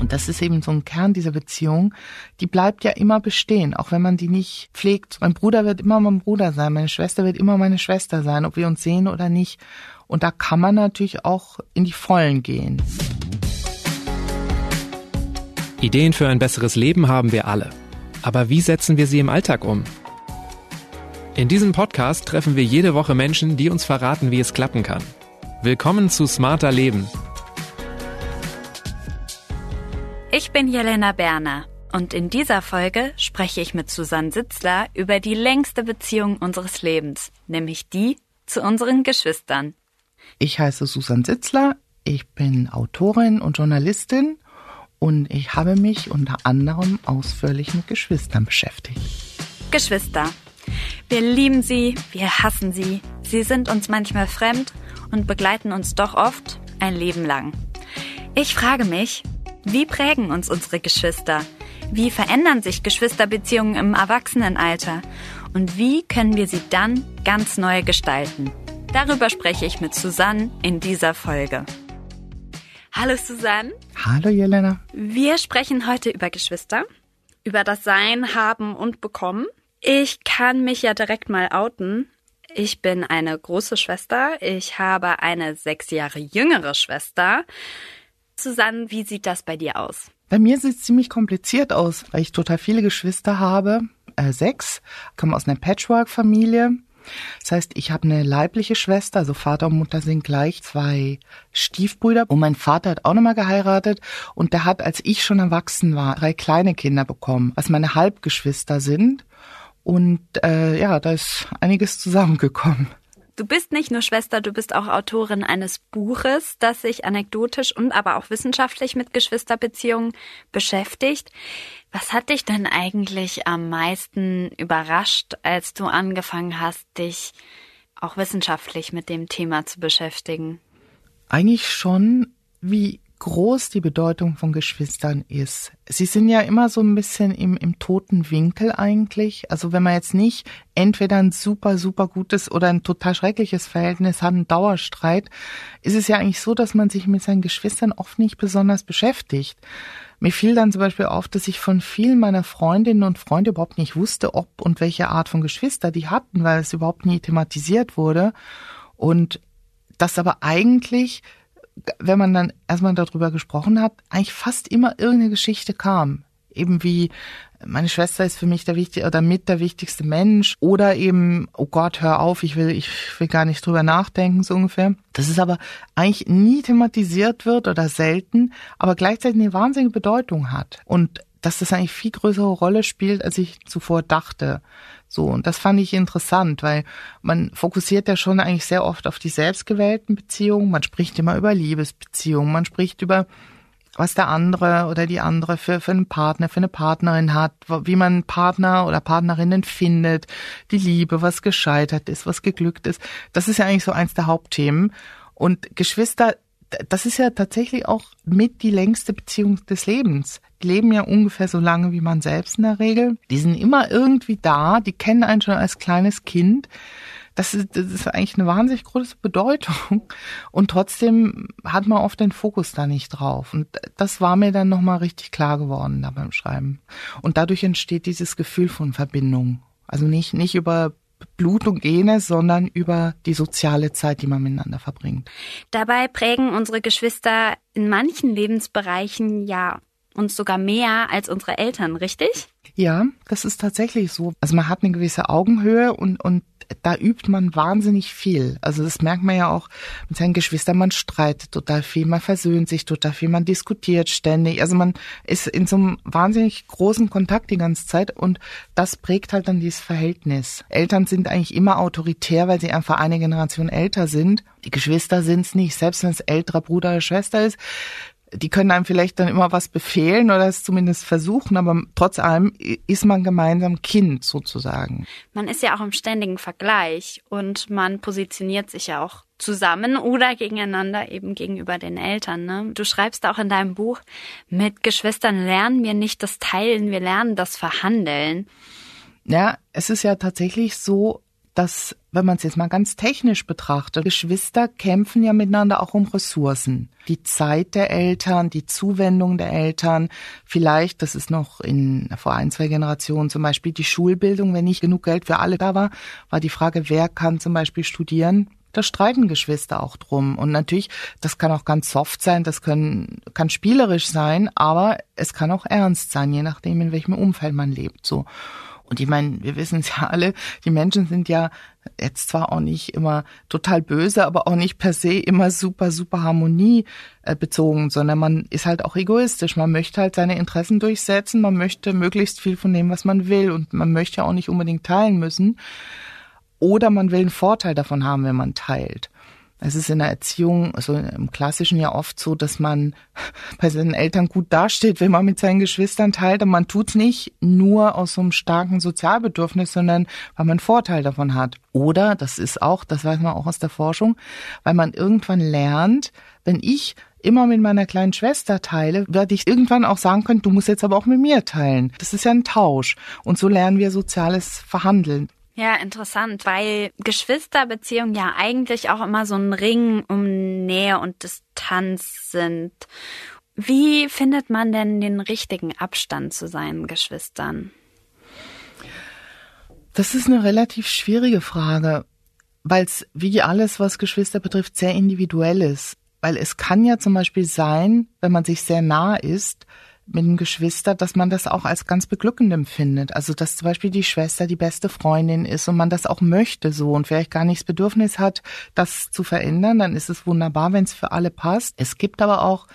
Und das ist eben so ein Kern dieser Beziehung. Die bleibt ja immer bestehen, auch wenn man die nicht pflegt. Mein Bruder wird immer mein Bruder sein, meine Schwester wird immer meine Schwester sein, ob wir uns sehen oder nicht. Und da kann man natürlich auch in die Vollen gehen. Ideen für ein besseres Leben haben wir alle. Aber wie setzen wir sie im Alltag um? In diesem Podcast treffen wir jede Woche Menschen, die uns verraten, wie es klappen kann. Willkommen zu Smarter Leben. Ich bin Jelena Berner und in dieser Folge spreche ich mit Susanne Sitzler über die längste Beziehung unseres Lebens, nämlich die zu unseren Geschwistern. Ich heiße Susanne Sitzler, ich bin Autorin und Journalistin und ich habe mich unter anderem ausführlich mit Geschwistern beschäftigt. Geschwister. Wir lieben sie, wir hassen sie, sie sind uns manchmal fremd und begleiten uns doch oft ein Leben lang. Ich frage mich, wie prägen uns unsere Geschwister? Wie verändern sich Geschwisterbeziehungen im Erwachsenenalter? Und wie können wir sie dann ganz neu gestalten? Darüber spreche ich mit Susanne in dieser Folge. Hallo Susanne. Hallo Jelena. Wir sprechen heute über Geschwister, über das Sein, Haben und Bekommen. Ich kann mich ja direkt mal outen. Ich bin eine große Schwester. Ich habe eine sechs Jahre jüngere Schwester. Susanne, wie sieht das bei dir aus? Bei mir sieht es ziemlich kompliziert aus, weil ich total viele Geschwister habe. Äh, sechs, komme aus einer Patchwork-Familie. Das heißt, ich habe eine leibliche Schwester, also Vater und Mutter sind gleich, zwei Stiefbrüder und mein Vater hat auch nochmal geheiratet und der hat, als ich schon erwachsen war, drei kleine Kinder bekommen, was meine Halbgeschwister sind. Und äh, ja, da ist einiges zusammengekommen. Du bist nicht nur Schwester, du bist auch Autorin eines Buches, das sich anekdotisch und aber auch wissenschaftlich mit Geschwisterbeziehungen beschäftigt. Was hat dich denn eigentlich am meisten überrascht, als du angefangen hast, dich auch wissenschaftlich mit dem Thema zu beschäftigen? Eigentlich schon, wie groß die Bedeutung von Geschwistern ist. Sie sind ja immer so ein bisschen im, im toten Winkel eigentlich. Also wenn man jetzt nicht entweder ein super, super gutes oder ein total schreckliches Verhältnis hat, einen Dauerstreit, ist es ja eigentlich so, dass man sich mit seinen Geschwistern oft nicht besonders beschäftigt. Mir fiel dann zum Beispiel auf, dass ich von vielen meiner Freundinnen und Freunde überhaupt nicht wusste, ob und welche Art von Geschwister die hatten, weil es überhaupt nie thematisiert wurde. Und das aber eigentlich wenn man dann erstmal darüber gesprochen hat, eigentlich fast immer irgendeine Geschichte kam. Eben wie, meine Schwester ist für mich der wichtigste oder mit der wichtigste Mensch oder eben, oh Gott, hör auf, ich will, ich will gar nicht drüber nachdenken, so ungefähr. Das ist aber eigentlich nie thematisiert wird oder selten, aber gleichzeitig eine wahnsinnige Bedeutung hat. Und dass das eigentlich viel größere Rolle spielt, als ich zuvor dachte. So, und das fand ich interessant, weil man fokussiert ja schon eigentlich sehr oft auf die selbstgewählten Beziehungen. Man spricht immer über Liebesbeziehungen, man spricht über was der andere oder die andere für, für einen Partner, für eine Partnerin hat, wie man Partner oder Partnerinnen findet, die Liebe, was gescheitert ist, was geglückt ist. Das ist ja eigentlich so eins der Hauptthemen. Und Geschwister das ist ja tatsächlich auch mit die längste Beziehung des Lebens. Die leben ja ungefähr so lange wie man selbst in der Regel. Die sind immer irgendwie da, die kennen einen schon als kleines Kind. Das ist, das ist eigentlich eine wahnsinnig große Bedeutung. Und trotzdem hat man oft den Fokus da nicht drauf. Und das war mir dann nochmal richtig klar geworden da beim Schreiben. Und dadurch entsteht dieses Gefühl von Verbindung. Also nicht, nicht über Blut und Gene, sondern über die soziale Zeit, die man miteinander verbringt. Dabei prägen unsere Geschwister in manchen Lebensbereichen ja uns sogar mehr als unsere Eltern, richtig? Ja, das ist tatsächlich so. Also man hat eine gewisse Augenhöhe und, und da übt man wahnsinnig viel. Also das merkt man ja auch mit seinen Geschwistern. Man streitet total viel, man versöhnt sich total viel, man diskutiert ständig. Also man ist in so einem wahnsinnig großen Kontakt die ganze Zeit und das prägt halt dann dieses Verhältnis. Eltern sind eigentlich immer autoritär, weil sie einfach eine Generation älter sind. Die Geschwister sind es nicht. Selbst wenn es älterer Bruder oder Schwester ist, die können einem vielleicht dann immer was befehlen oder es zumindest versuchen, aber trotz allem ist man gemeinsam Kind sozusagen. Man ist ja auch im ständigen Vergleich und man positioniert sich ja auch zusammen oder gegeneinander eben gegenüber den Eltern. Ne? Du schreibst auch in deinem Buch, mit Geschwistern lernen wir nicht das Teilen, wir lernen das Verhandeln. Ja, es ist ja tatsächlich so, dass, wenn man es jetzt mal ganz technisch betrachtet, Geschwister kämpfen ja miteinander auch um Ressourcen. Die Zeit der Eltern, die Zuwendung der Eltern, vielleicht, das ist noch in vor ein, zwei Generationen zum Beispiel die Schulbildung, wenn nicht genug Geld für alle da war, war die Frage, wer kann zum Beispiel studieren da streiten Geschwister auch drum. Und natürlich, das kann auch ganz soft sein, das können, kann spielerisch sein, aber es kann auch ernst sein, je nachdem, in welchem Umfeld man lebt, so. Und ich meine, wir wissen es ja alle, die Menschen sind ja jetzt zwar auch nicht immer total böse, aber auch nicht per se immer super, super Harmonie äh, sondern man ist halt auch egoistisch. Man möchte halt seine Interessen durchsetzen, man möchte möglichst viel von dem, was man will und man möchte ja auch nicht unbedingt teilen müssen. Oder man will einen Vorteil davon haben, wenn man teilt. Es ist in der Erziehung, also im Klassischen ja oft so, dass man bei seinen Eltern gut dasteht, wenn man mit seinen Geschwistern teilt. Und man tut's nicht nur aus so einem starken Sozialbedürfnis, sondern weil man einen Vorteil davon hat. Oder, das ist auch, das weiß man auch aus der Forschung, weil man irgendwann lernt, wenn ich immer mit meiner kleinen Schwester teile, werde ich irgendwann auch sagen können, du musst jetzt aber auch mit mir teilen. Das ist ja ein Tausch. Und so lernen wir soziales Verhandeln. Ja, interessant, weil Geschwisterbeziehungen ja eigentlich auch immer so ein Ring um Nähe und Distanz sind. Wie findet man denn den richtigen Abstand zu seinen Geschwistern? Das ist eine relativ schwierige Frage, weil es wie alles, was Geschwister betrifft, sehr individuell ist. Weil es kann ja zum Beispiel sein, wenn man sich sehr nah ist, mit dem Geschwister, dass man das auch als ganz beglückend empfindet. Also dass zum Beispiel die Schwester die beste Freundin ist und man das auch möchte so und vielleicht gar nicht das Bedürfnis hat, das zu verändern, dann ist es wunderbar, wenn es für alle passt. Es gibt aber auch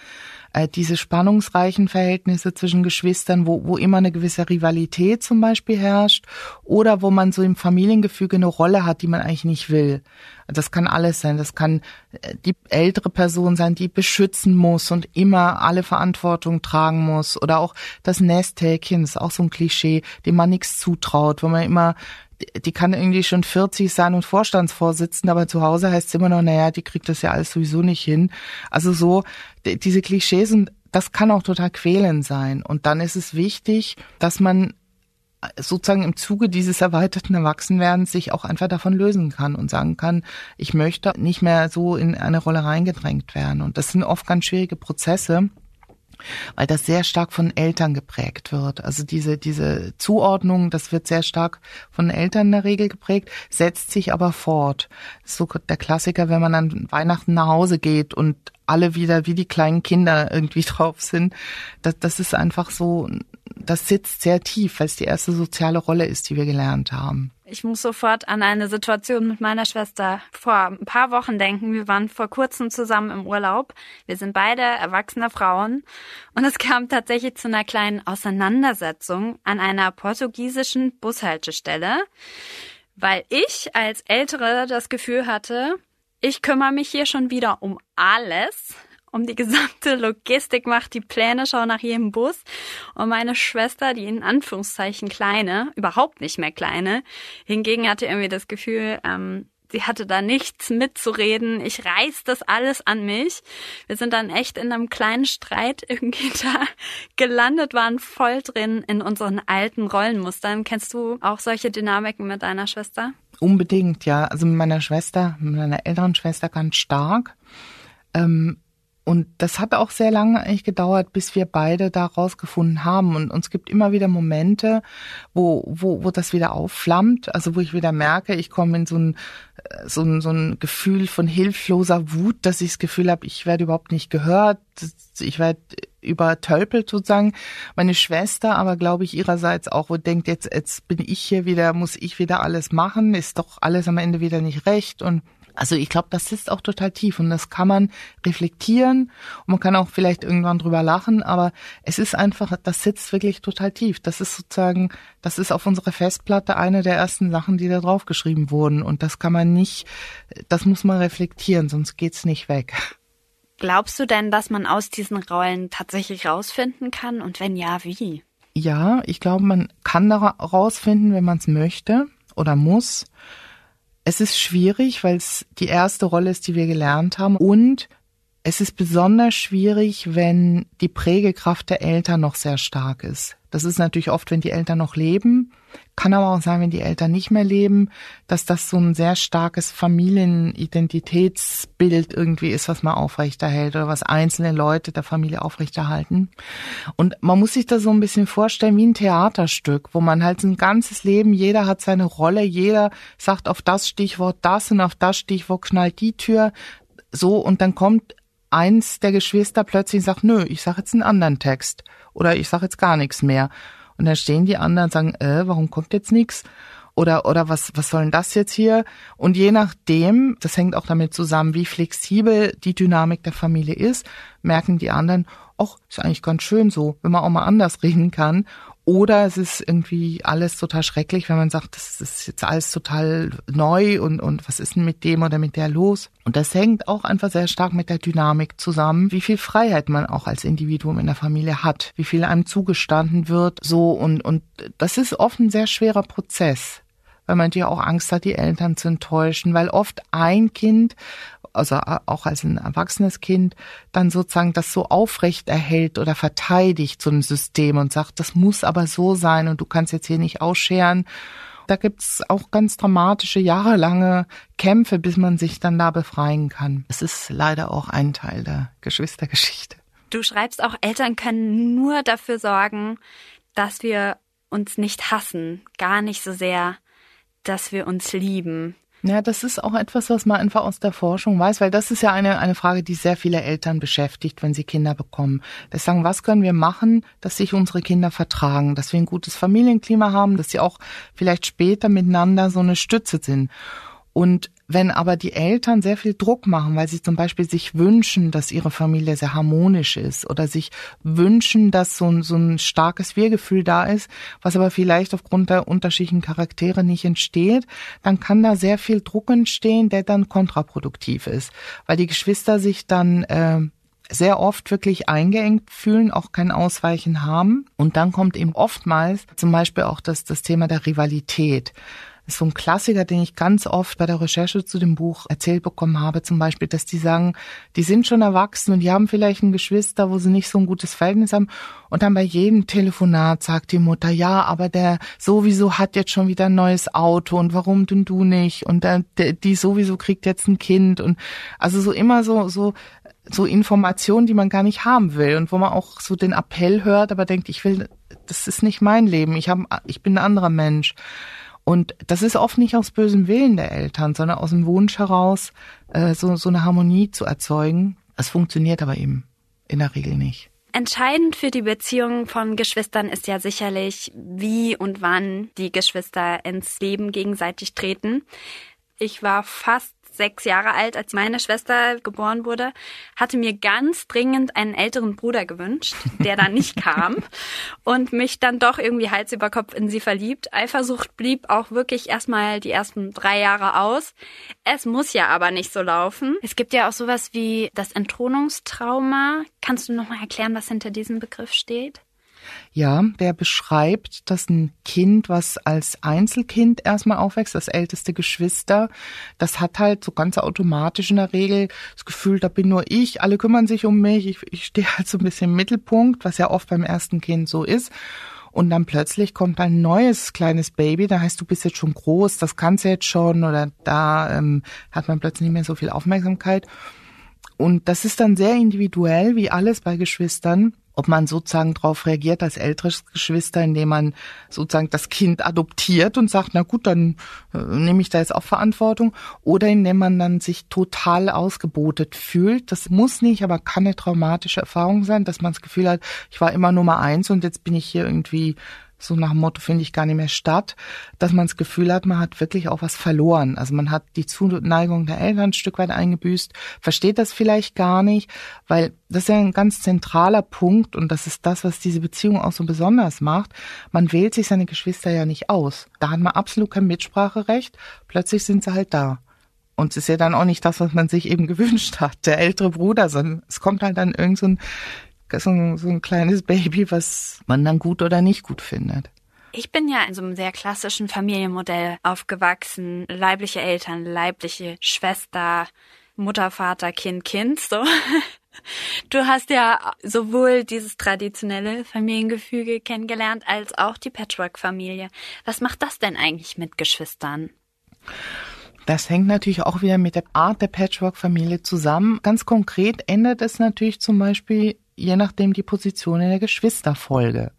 äh, diese spannungsreichen Verhältnisse zwischen Geschwistern, wo, wo immer eine gewisse Rivalität zum Beispiel herrscht oder wo man so im Familiengefüge eine Rolle hat, die man eigentlich nicht will. Das kann alles sein. Das kann äh, die ältere Person sein, die beschützen muss und immer alle Verantwortung tragen muss. Oder auch das Nesthäkchen, ist auch so ein Klischee, dem man nichts zutraut, wo man immer die kann irgendwie schon 40 sein und Vorstandsvorsitzende, aber zu Hause heißt es immer noch, naja, die kriegt das ja alles sowieso nicht hin. Also so, diese Klischees und das kann auch total quälend sein. Und dann ist es wichtig, dass man sozusagen im Zuge dieses erweiterten Erwachsenwerdens sich auch einfach davon lösen kann und sagen kann, ich möchte nicht mehr so in eine Rolle reingedrängt werden. Und das sind oft ganz schwierige Prozesse weil das sehr stark von Eltern geprägt wird. Also diese, diese Zuordnung, das wird sehr stark von Eltern in der Regel geprägt, setzt sich aber fort. So der Klassiker, wenn man an Weihnachten nach Hause geht und alle wieder wie die kleinen Kinder irgendwie drauf sind. Das, das ist einfach so, das sitzt sehr tief, weil es die erste soziale Rolle ist, die wir gelernt haben. Ich muss sofort an eine Situation mit meiner Schwester vor ein paar Wochen denken. Wir waren vor kurzem zusammen im Urlaub. Wir sind beide erwachsene Frauen und es kam tatsächlich zu einer kleinen Auseinandersetzung an einer portugiesischen Bushaltestelle, weil ich als Ältere das Gefühl hatte, ich kümmere mich hier schon wieder um alles, um die gesamte Logistik, macht die Pläne, schau nach jedem Bus. Und meine Schwester, die in Anführungszeichen kleine, überhaupt nicht mehr kleine, hingegen hatte irgendwie das Gefühl, ähm, sie hatte da nichts mitzureden. Ich reiß das alles an mich. Wir sind dann echt in einem kleinen Streit irgendwie da gelandet, waren voll drin in unseren alten Rollenmustern. Kennst du auch solche Dynamiken mit deiner Schwester? Unbedingt, ja. Also mit meiner Schwester, mit meiner älteren Schwester ganz stark. Ähm, und das hat auch sehr lange eigentlich gedauert, bis wir beide da rausgefunden haben. Und uns gibt immer wieder Momente, wo, wo, wo das wieder aufflammt. Also wo ich wieder merke, ich komme in so ein, so ein, so ein Gefühl von hilfloser Wut, dass ich das Gefühl habe, ich werde überhaupt nicht gehört. Ich werde übertölpelt sozusagen. Meine Schwester aber, glaube ich, ihrerseits auch, wo denkt, jetzt, jetzt bin ich hier wieder, muss ich wieder alles machen, ist doch alles am Ende wieder nicht recht und also ich glaube, das sitzt auch total tief und das kann man reflektieren und man kann auch vielleicht irgendwann drüber lachen, aber es ist einfach, das sitzt wirklich total tief. Das ist sozusagen, das ist auf unserer Festplatte eine der ersten Sachen, die da drauf geschrieben wurden und das kann man nicht, das muss man reflektieren, sonst geht's nicht weg. Glaubst du denn, dass man aus diesen Rollen tatsächlich rausfinden kann und wenn ja, wie? Ja, ich glaube, man kann da rausfinden, wenn man es möchte oder muss. Es ist schwierig, weil es die erste Rolle ist, die wir gelernt haben. Und es ist besonders schwierig, wenn die Prägekraft der Eltern noch sehr stark ist. Das ist natürlich oft, wenn die Eltern noch leben. Kann aber auch sein, wenn die Eltern nicht mehr leben, dass das so ein sehr starkes Familienidentitätsbild irgendwie ist, was man aufrechterhält oder was einzelne Leute der Familie aufrechterhalten. Und man muss sich das so ein bisschen vorstellen wie ein Theaterstück, wo man halt ein ganzes Leben, jeder hat seine Rolle, jeder sagt auf das Stichwort das und auf das Stichwort knallt die Tür, so und dann kommt eins der Geschwister plötzlich und sagt, nö, ich sage jetzt einen anderen Text oder ich sage jetzt gar nichts mehr. Und dann stehen die anderen und sagen, äh, warum kommt jetzt nichts? Oder, oder was, was soll denn das jetzt hier? Und je nachdem, das hängt auch damit zusammen, wie flexibel die Dynamik der Familie ist, merken die anderen, ach, ist eigentlich ganz schön so, wenn man auch mal anders reden kann. Oder es ist irgendwie alles total schrecklich, wenn man sagt, das ist jetzt alles total neu und, und was ist denn mit dem oder mit der los? Und das hängt auch einfach sehr stark mit der Dynamik zusammen, wie viel Freiheit man auch als Individuum in der Familie hat, wie viel einem zugestanden wird, so und, und das ist oft ein sehr schwerer Prozess weil man ja auch Angst hat, die Eltern zu enttäuschen, weil oft ein Kind also auch als ein erwachsenes Kind, dann sozusagen das so aufrecht erhält oder verteidigt, so ein System und sagt, das muss aber so sein und du kannst jetzt hier nicht ausscheren. Da gibt's auch ganz dramatische, jahrelange Kämpfe, bis man sich dann da befreien kann. Es ist leider auch ein Teil der Geschwistergeschichte. Du schreibst auch, Eltern können nur dafür sorgen, dass wir uns nicht hassen, gar nicht so sehr, dass wir uns lieben. Ja, das ist auch etwas, was man einfach aus der Forschung weiß, weil das ist ja eine, eine Frage, die sehr viele Eltern beschäftigt, wenn sie Kinder bekommen. Das sagen, was können wir machen, dass sich unsere Kinder vertragen, dass wir ein gutes Familienklima haben, dass sie auch vielleicht später miteinander so eine Stütze sind. Und wenn aber die Eltern sehr viel Druck machen, weil sie zum Beispiel sich wünschen, dass ihre Familie sehr harmonisch ist oder sich wünschen, dass so ein, so ein starkes Wir-Gefühl da ist, was aber vielleicht aufgrund der unterschiedlichen Charaktere nicht entsteht, dann kann da sehr viel Druck entstehen, der dann kontraproduktiv ist, weil die Geschwister sich dann äh, sehr oft wirklich eingeengt fühlen, auch kein Ausweichen haben. Und dann kommt eben oftmals zum Beispiel auch das, das Thema der Rivalität. Ist so ein Klassiker, den ich ganz oft bei der Recherche zu dem Buch erzählt bekommen habe, zum Beispiel, dass die sagen, die sind schon erwachsen und die haben vielleicht ein Geschwister, wo sie nicht so ein gutes Verhältnis haben. Und dann bei jedem Telefonat sagt die Mutter, ja, aber der sowieso hat jetzt schon wieder ein neues Auto und warum denn du nicht? Und der, der, die sowieso kriegt jetzt ein Kind und also so immer so, so, so Informationen, die man gar nicht haben will und wo man auch so den Appell hört, aber denkt, ich will, das ist nicht mein Leben, ich habe, ich bin ein anderer Mensch. Und das ist oft nicht aus bösem Willen der Eltern, sondern aus dem Wunsch heraus, äh, so, so eine Harmonie zu erzeugen. Es funktioniert aber eben in der Regel nicht. Entscheidend für die Beziehung von Geschwistern ist ja sicherlich, wie und wann die Geschwister ins Leben gegenseitig treten. Ich war fast sechs Jahre alt, als meine Schwester geboren wurde, hatte mir ganz dringend einen älteren Bruder gewünscht, der dann nicht kam und mich dann doch irgendwie Hals über Kopf in sie verliebt. Eifersucht blieb auch wirklich erstmal die ersten drei Jahre aus. Es muss ja aber nicht so laufen. Es gibt ja auch sowas wie das Entthronungstrauma. Kannst du noch mal erklären, was hinter diesem Begriff steht? Ja, der beschreibt, dass ein Kind, was als Einzelkind erstmal aufwächst, das älteste Geschwister, das hat halt so ganz automatisch in der Regel das Gefühl, da bin nur ich, alle kümmern sich um mich, ich, ich stehe halt so ein bisschen im Mittelpunkt, was ja oft beim ersten Kind so ist. Und dann plötzlich kommt ein neues kleines Baby, da heißt, du bist jetzt schon groß, das kannst du jetzt schon, oder da ähm, hat man plötzlich nicht mehr so viel Aufmerksamkeit. Und das ist dann sehr individuell, wie alles bei Geschwistern ob man sozusagen darauf reagiert als älteres Geschwister, indem man sozusagen das Kind adoptiert und sagt, na gut, dann äh, nehme ich da jetzt auch Verantwortung, oder indem man dann sich total ausgebotet fühlt. Das muss nicht, aber kann eine traumatische Erfahrung sein, dass man das Gefühl hat, ich war immer Nummer eins und jetzt bin ich hier irgendwie so nach dem Motto finde ich gar nicht mehr statt, dass man das Gefühl hat, man hat wirklich auch was verloren. Also man hat die Zuneigung der Eltern ein Stück weit eingebüßt, versteht das vielleicht gar nicht, weil das ist ja ein ganz zentraler Punkt und das ist das, was diese Beziehung auch so besonders macht. Man wählt sich seine Geschwister ja nicht aus. Da hat man absolut kein Mitspracherecht. Plötzlich sind sie halt da. Und es ist ja dann auch nicht das, was man sich eben gewünscht hat, der ältere Bruder, sondern es kommt halt dann irgend so ein so ein, so ein kleines Baby, was man dann gut oder nicht gut findet. Ich bin ja in so einem sehr klassischen Familienmodell aufgewachsen. Leibliche Eltern, leibliche Schwester, Mutter, Vater, Kind, Kind, so. Du hast ja sowohl dieses traditionelle Familiengefüge kennengelernt als auch die Patchwork-Familie. Was macht das denn eigentlich mit Geschwistern? Das hängt natürlich auch wieder mit der Art der Patchwork-Familie zusammen. Ganz konkret ändert es natürlich zum Beispiel je nachdem die Position in der Geschwisterfolge.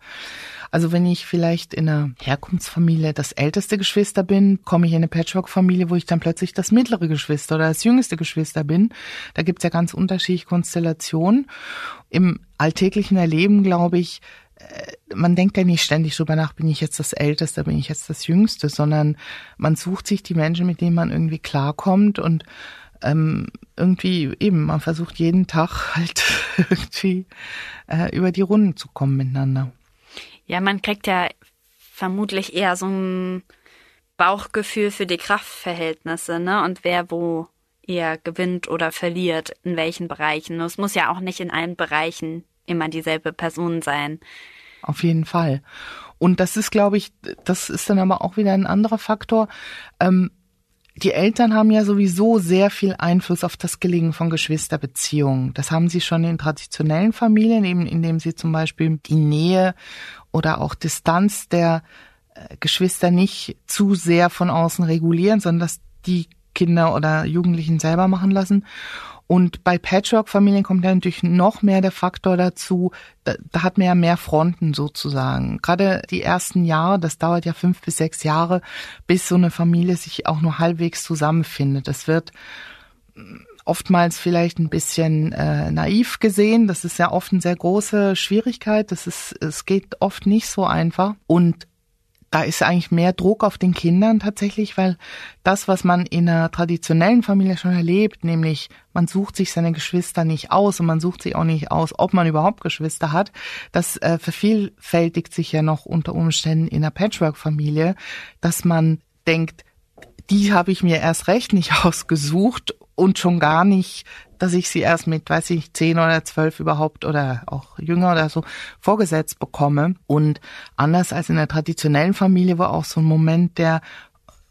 Also wenn ich vielleicht in einer Herkunftsfamilie das älteste Geschwister bin, komme ich in eine Patchwork-Familie, wo ich dann plötzlich das mittlere Geschwister oder das jüngste Geschwister bin. Da gibt's ja ganz unterschiedliche Konstellationen. Im alltäglichen Erleben, glaube ich, äh, man denkt ja nicht ständig drüber nach, bin ich jetzt das Älteste, bin ich jetzt das Jüngste, sondern man sucht sich die Menschen, mit denen man irgendwie klarkommt und ähm, irgendwie eben, man versucht jeden Tag halt irgendwie äh, über die Runden zu kommen miteinander. Ja, man kriegt ja vermutlich eher so ein Bauchgefühl für die Kraftverhältnisse, ne? Und wer wo eher gewinnt oder verliert, in welchen Bereichen. Es muss ja auch nicht in allen Bereichen immer dieselbe Person sein. Auf jeden Fall. Und das ist, glaube ich, das ist dann aber auch wieder ein anderer Faktor. Ähm, die Eltern haben ja sowieso sehr viel Einfluss auf das Gelingen von Geschwisterbeziehungen. Das haben sie schon in traditionellen Familien, eben indem sie zum Beispiel die Nähe oder auch Distanz der äh, Geschwister nicht zu sehr von außen regulieren, sondern dass die Kinder oder Jugendlichen selber machen lassen. Und bei Patchwork-Familien kommt ja natürlich noch mehr der Faktor dazu, da, da hat man ja mehr Fronten sozusagen. Gerade die ersten Jahre, das dauert ja fünf bis sechs Jahre, bis so eine Familie sich auch nur halbwegs zusammenfindet. Das wird oftmals vielleicht ein bisschen äh, naiv gesehen. Das ist ja oft eine sehr große Schwierigkeit. Das ist, es geht oft nicht so einfach. Und da ist eigentlich mehr Druck auf den Kindern tatsächlich, weil das, was man in einer traditionellen Familie schon erlebt, nämlich man sucht sich seine Geschwister nicht aus und man sucht sich auch nicht aus, ob man überhaupt Geschwister hat, das äh, vervielfältigt sich ja noch unter Umständen in einer Patchwork-Familie, dass man denkt, die habe ich mir erst recht nicht ausgesucht und schon gar nicht, dass ich sie erst mit, weiß ich, zehn oder zwölf überhaupt oder auch jünger oder so vorgesetzt bekomme. Und anders als in der traditionellen Familie, wo auch so ein Moment der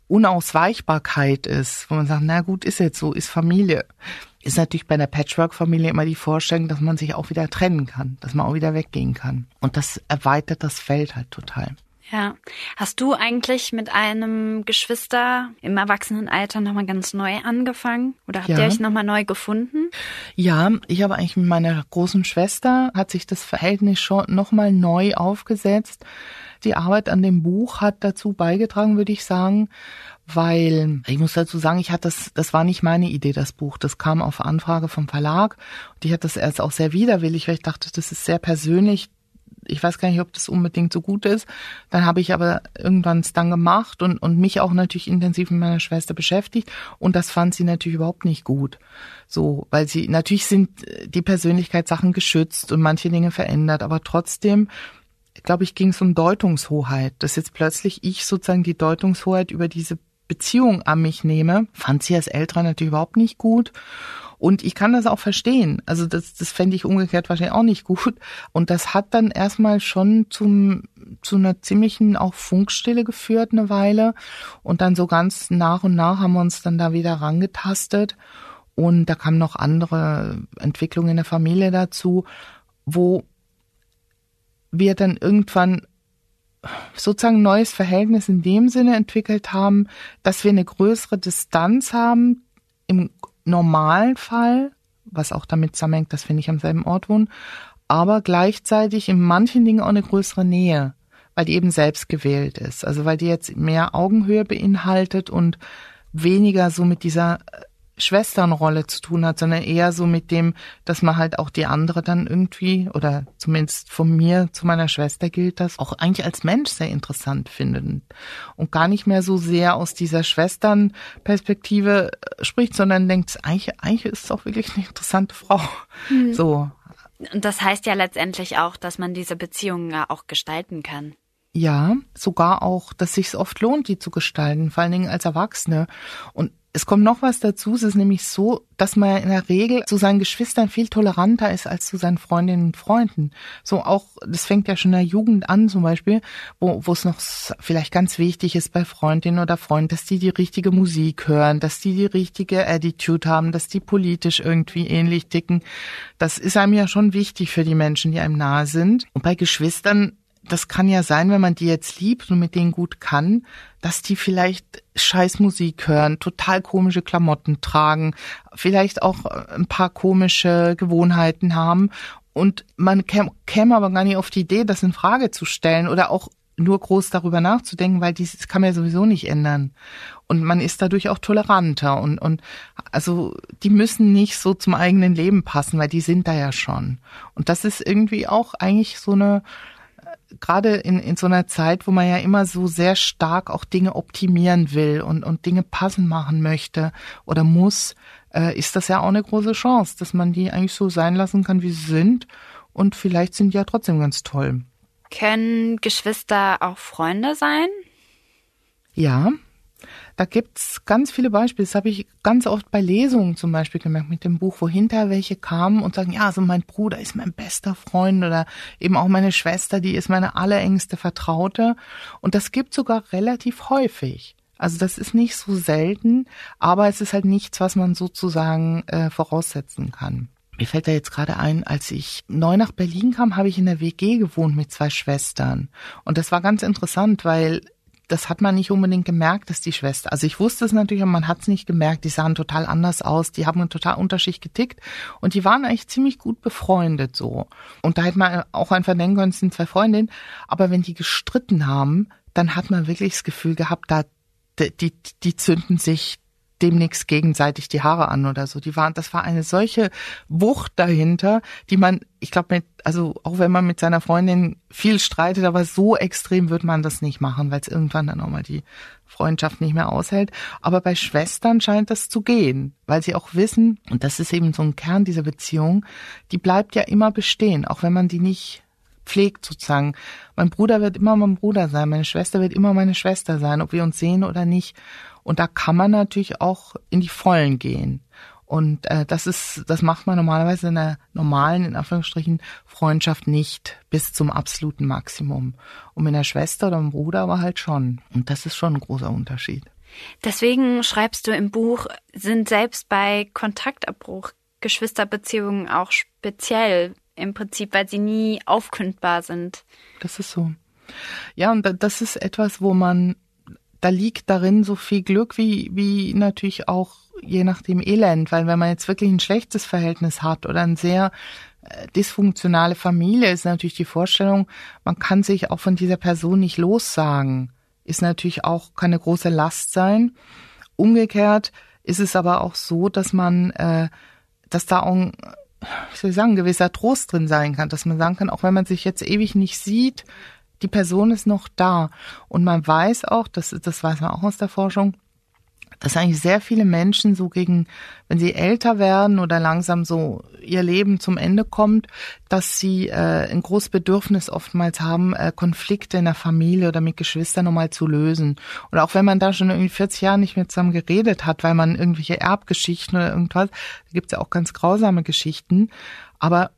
Unausweichbarkeit ist, wo man sagt, na gut, ist jetzt so, ist Familie. Ist natürlich bei einer Patchwork-Familie immer die Vorstellung, dass man sich auch wieder trennen kann, dass man auch wieder weggehen kann. Und das erweitert das Feld halt total. Ja. Hast du eigentlich mit einem Geschwister im Erwachsenenalter nochmal ganz neu angefangen? Oder habt ja. ihr euch nochmal neu gefunden? Ja, ich habe eigentlich mit meiner großen Schwester, hat sich das Verhältnis schon nochmal neu aufgesetzt. Die Arbeit an dem Buch hat dazu beigetragen, würde ich sagen, weil ich muss dazu sagen, ich hatte das, das war nicht meine Idee, das Buch. Das kam auf Anfrage vom Verlag und ich hatte das erst auch sehr widerwillig, weil ich dachte, das ist sehr persönlich ich weiß gar nicht, ob das unbedingt so gut ist. Dann habe ich aber irgendwann es dann gemacht und, und mich auch natürlich intensiv mit meiner Schwester beschäftigt. Und das fand sie natürlich überhaupt nicht gut. So, weil sie, natürlich sind die Persönlichkeitssachen geschützt und manche Dinge verändert, aber trotzdem, glaube ich, ging es um Deutungshoheit. Dass jetzt plötzlich ich sozusagen die Deutungshoheit über diese Beziehung an mich nehme, fand sie als Ältere natürlich überhaupt nicht gut. Und ich kann das auch verstehen. Also das, das fände ich umgekehrt wahrscheinlich auch nicht gut. Und das hat dann erstmal schon zum, zu einer ziemlichen auch Funkstille geführt eine Weile. Und dann so ganz nach und nach haben wir uns dann da wieder rangetastet. Und da kamen noch andere Entwicklungen in der Familie dazu, wo wir dann irgendwann sozusagen neues Verhältnis in dem Sinne entwickelt haben, dass wir eine größere Distanz haben im normalen Fall, was auch damit zusammenhängt, dass wir nicht am selben Ort wohnen, aber gleichzeitig in manchen Dingen auch eine größere Nähe, weil die eben selbst gewählt ist. Also weil die jetzt mehr Augenhöhe beinhaltet und weniger so mit dieser Schwesternrolle zu tun hat, sondern eher so mit dem, dass man halt auch die andere dann irgendwie, oder zumindest von mir zu meiner Schwester gilt das, auch eigentlich als Mensch sehr interessant findet und gar nicht mehr so sehr aus dieser Schwesternperspektive äh, spricht, sondern denkt, eigentlich, eigentlich ist es auch wirklich eine interessante Frau. Mhm. So. Und das heißt ja letztendlich auch, dass man diese Beziehungen ja auch gestalten kann. Ja, sogar auch, dass sich oft lohnt, die zu gestalten, vor allen Dingen als Erwachsene. Und es kommt noch was dazu. Es ist nämlich so, dass man in der Regel zu seinen Geschwistern viel toleranter ist als zu seinen Freundinnen und Freunden. So auch, das fängt ja schon in der Jugend an zum Beispiel, wo, wo es noch vielleicht ganz wichtig ist bei Freundinnen oder Freunden, dass die die richtige Musik hören, dass die die richtige Attitude haben, dass die politisch irgendwie ähnlich ticken. Das ist einem ja schon wichtig für die Menschen, die einem nahe sind. Und bei Geschwistern das kann ja sein, wenn man die jetzt liebt und mit denen gut kann, dass die vielleicht scheiß Musik hören, total komische Klamotten tragen, vielleicht auch äh, ein paar komische Gewohnheiten haben und man käme aber gar nicht auf die Idee, das in Frage zu stellen oder auch nur groß darüber nachzudenken, weil dies kann man ja sowieso nicht ändern. Und man ist dadurch auch toleranter und, und also die müssen nicht so zum eigenen Leben passen, weil die sind da ja schon. Und das ist irgendwie auch eigentlich so eine, gerade in, in so einer Zeit, wo man ja immer so sehr stark auch Dinge optimieren will und, und Dinge passen machen möchte oder muss, äh, ist das ja auch eine große Chance, dass man die eigentlich so sein lassen kann, wie sie sind. Und vielleicht sind die ja trotzdem ganz toll. Können Geschwister auch Freunde sein? Ja, da gibt's ganz viele Beispiele. Das habe ich ganz oft bei Lesungen zum Beispiel gemerkt mit dem Buch, wo hinterher welche kamen und sagen, ja, also mein Bruder ist mein bester Freund oder eben auch meine Schwester, die ist meine allerengste Vertraute. Und das gibt sogar relativ häufig. Also das ist nicht so selten, aber es ist halt nichts, was man sozusagen äh, voraussetzen kann. Mir fällt da jetzt gerade ein, als ich neu nach Berlin kam, habe ich in der WG gewohnt mit zwei Schwestern. Und das war ganz interessant, weil das hat man nicht unbedingt gemerkt, dass die Schwester, also ich wusste es natürlich, aber man hat es nicht gemerkt, die sahen total anders aus, die haben total unterschiedlich getickt und die waren eigentlich ziemlich gut befreundet so. Und da hätte man auch einfach denken können, es sind zwei Freundinnen, aber wenn die gestritten haben, dann hat man wirklich das Gefühl gehabt, da die, die zünden sich demnächst gegenseitig die Haare an oder so. Die waren, das war eine solche Wucht dahinter, die man, ich glaube, mit, also auch wenn man mit seiner Freundin viel streitet, aber so extrem wird man das nicht machen, weil es irgendwann dann auch mal die Freundschaft nicht mehr aushält. Aber bei Schwestern scheint das zu gehen, weil sie auch wissen, und das ist eben so ein Kern dieser Beziehung, die bleibt ja immer bestehen, auch wenn man die nicht pflegt sozusagen. Mein Bruder wird immer mein Bruder sein, meine Schwester wird immer meine Schwester sein, ob wir uns sehen oder nicht. Und da kann man natürlich auch in die Vollen gehen. Und äh, das ist, das macht man normalerweise in einer normalen, in Anführungsstrichen, Freundschaft nicht bis zum absoluten Maximum. Und mit einer Schwester oder einem Bruder aber halt schon. Und das ist schon ein großer Unterschied. Deswegen schreibst du im Buch, sind selbst bei Kontaktabbruch Geschwisterbeziehungen auch speziell im Prinzip, weil sie nie aufkündbar sind. Das ist so. Ja, und das ist etwas, wo man da liegt darin so viel Glück wie, wie natürlich auch je nachdem Elend, weil wenn man jetzt wirklich ein schlechtes Verhältnis hat oder eine sehr äh, dysfunktionale Familie, ist natürlich die Vorstellung, man kann sich auch von dieser Person nicht lossagen, ist natürlich auch keine große Last sein. Umgekehrt ist es aber auch so, dass man, äh, dass da auch ein, wie soll ich sagen, gewisser Trost drin sein kann, dass man sagen kann, auch wenn man sich jetzt ewig nicht sieht, die Person ist noch da. Und man weiß auch, das, das weiß man auch aus der Forschung, dass eigentlich sehr viele Menschen so gegen, wenn sie älter werden oder langsam so ihr Leben zum Ende kommt, dass sie äh, ein großes Bedürfnis oftmals haben, äh, Konflikte in der Familie oder mit Geschwistern nochmal zu lösen. Und auch wenn man da schon irgendwie 40 Jahre nicht mehr zusammen geredet hat, weil man irgendwelche Erbgeschichten oder irgendwas, da gibt's ja auch ganz grausame Geschichten. Aber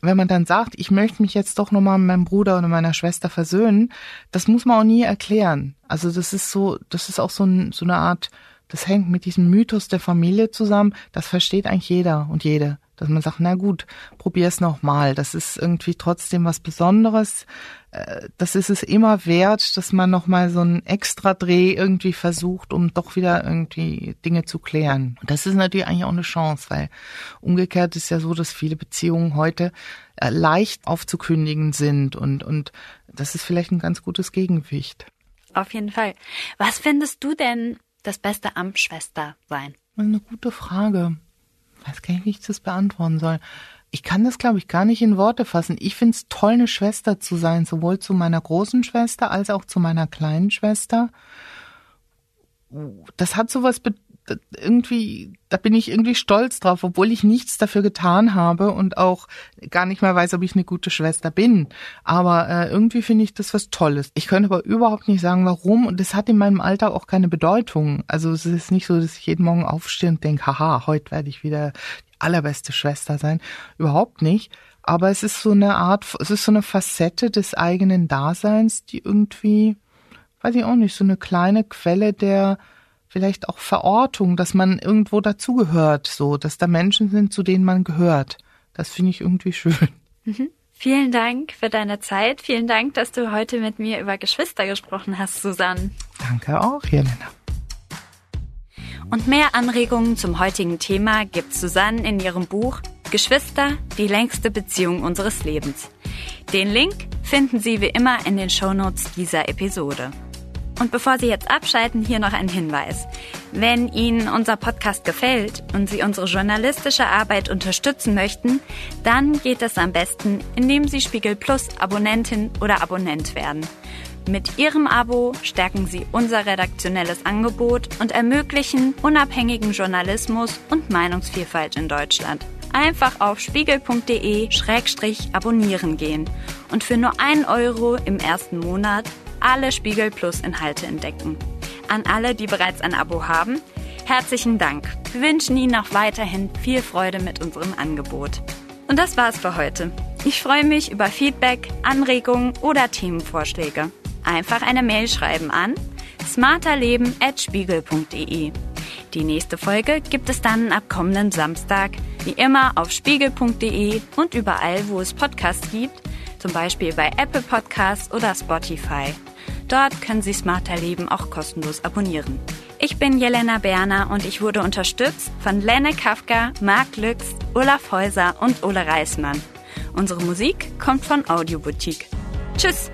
wenn man dann sagt, ich möchte mich jetzt doch nochmal mit meinem Bruder oder meiner Schwester versöhnen, das muss man auch nie erklären. Also das ist so, das ist auch so, ein, so eine Art, das hängt mit diesem Mythos der Familie zusammen. Das versteht eigentlich jeder und jede. Dass man sagt, na gut, probier's nochmal. Das ist irgendwie trotzdem was Besonderes. Äh, das ist es immer wert, dass man nochmal so einen extra Dreh irgendwie versucht, um doch wieder irgendwie Dinge zu klären. Und das ist natürlich eigentlich auch eine Chance, weil umgekehrt ist ja so, dass viele Beziehungen heute äh, leicht aufzukündigen sind und, und das ist vielleicht ein ganz gutes Gegengewicht. Auf jeden Fall. Was findest du denn das Beste am Schwestersein? Eine gute Frage. Ich weiß gar nicht, wie ich das beantworten soll ich kann das, glaube ich, gar nicht in Worte fassen. Ich finde es toll, eine Schwester zu sein, sowohl zu meiner großen Schwester als auch zu meiner kleinen Schwester. Das hat sowas, irgendwie, da bin ich irgendwie stolz drauf, obwohl ich nichts dafür getan habe und auch gar nicht mehr weiß, ob ich eine gute Schwester bin. Aber äh, irgendwie finde ich das was Tolles. Ich könnte aber überhaupt nicht sagen, warum. Und das hat in meinem Alltag auch keine Bedeutung. Also es ist nicht so, dass ich jeden Morgen aufstehe und denke, haha, heute werde ich wieder die allerbeste Schwester sein. Überhaupt nicht. Aber es ist so eine Art, es ist so eine Facette des eigenen Daseins, die irgendwie, weiß ich auch nicht, so eine kleine Quelle der vielleicht auch Verortung, dass man irgendwo dazugehört, so, dass da Menschen sind, zu denen man gehört. Das finde ich irgendwie schön. Mhm. Vielen Dank für deine Zeit. Vielen Dank, dass du heute mit mir über Geschwister gesprochen hast, Susanne. Danke auch, Jelena. Und mehr Anregungen zum heutigen Thema gibt Susanne in ihrem Buch Geschwister, die längste Beziehung unseres Lebens. Den Link finden Sie wie immer in den Shownotes dieser Episode. Und bevor Sie jetzt abschalten, hier noch ein Hinweis. Wenn Ihnen unser Podcast gefällt und Sie unsere journalistische Arbeit unterstützen möchten, dann geht es am besten, indem Sie Spiegel Plus Abonnentin oder Abonnent werden. Mit Ihrem Abo stärken Sie unser redaktionelles Angebot und ermöglichen unabhängigen Journalismus und Meinungsvielfalt in Deutschland. Einfach auf spiegel.de-abonnieren gehen und für nur ein Euro im ersten Monat alle Spiegel Plus Inhalte entdecken. An alle, die bereits ein Abo haben, herzlichen Dank. Wir wünschen Ihnen auch weiterhin viel Freude mit unserem Angebot. Und das war's für heute. Ich freue mich über Feedback, Anregungen oder Themenvorschläge. Einfach eine Mail schreiben an smarterleben.spiegel.de. Die nächste Folge gibt es dann ab kommenden Samstag, wie immer auf spiegel.de und überall, wo es Podcasts gibt, zum Beispiel bei Apple Podcasts oder Spotify. Dort können Sie Smarter Leben auch kostenlos abonnieren. Ich bin Jelena Berner und ich wurde unterstützt von Lenne Kafka, Marc Lüx, Olaf Häuser und Ole Reismann. Unsere Musik kommt von Audioboutique. Tschüss!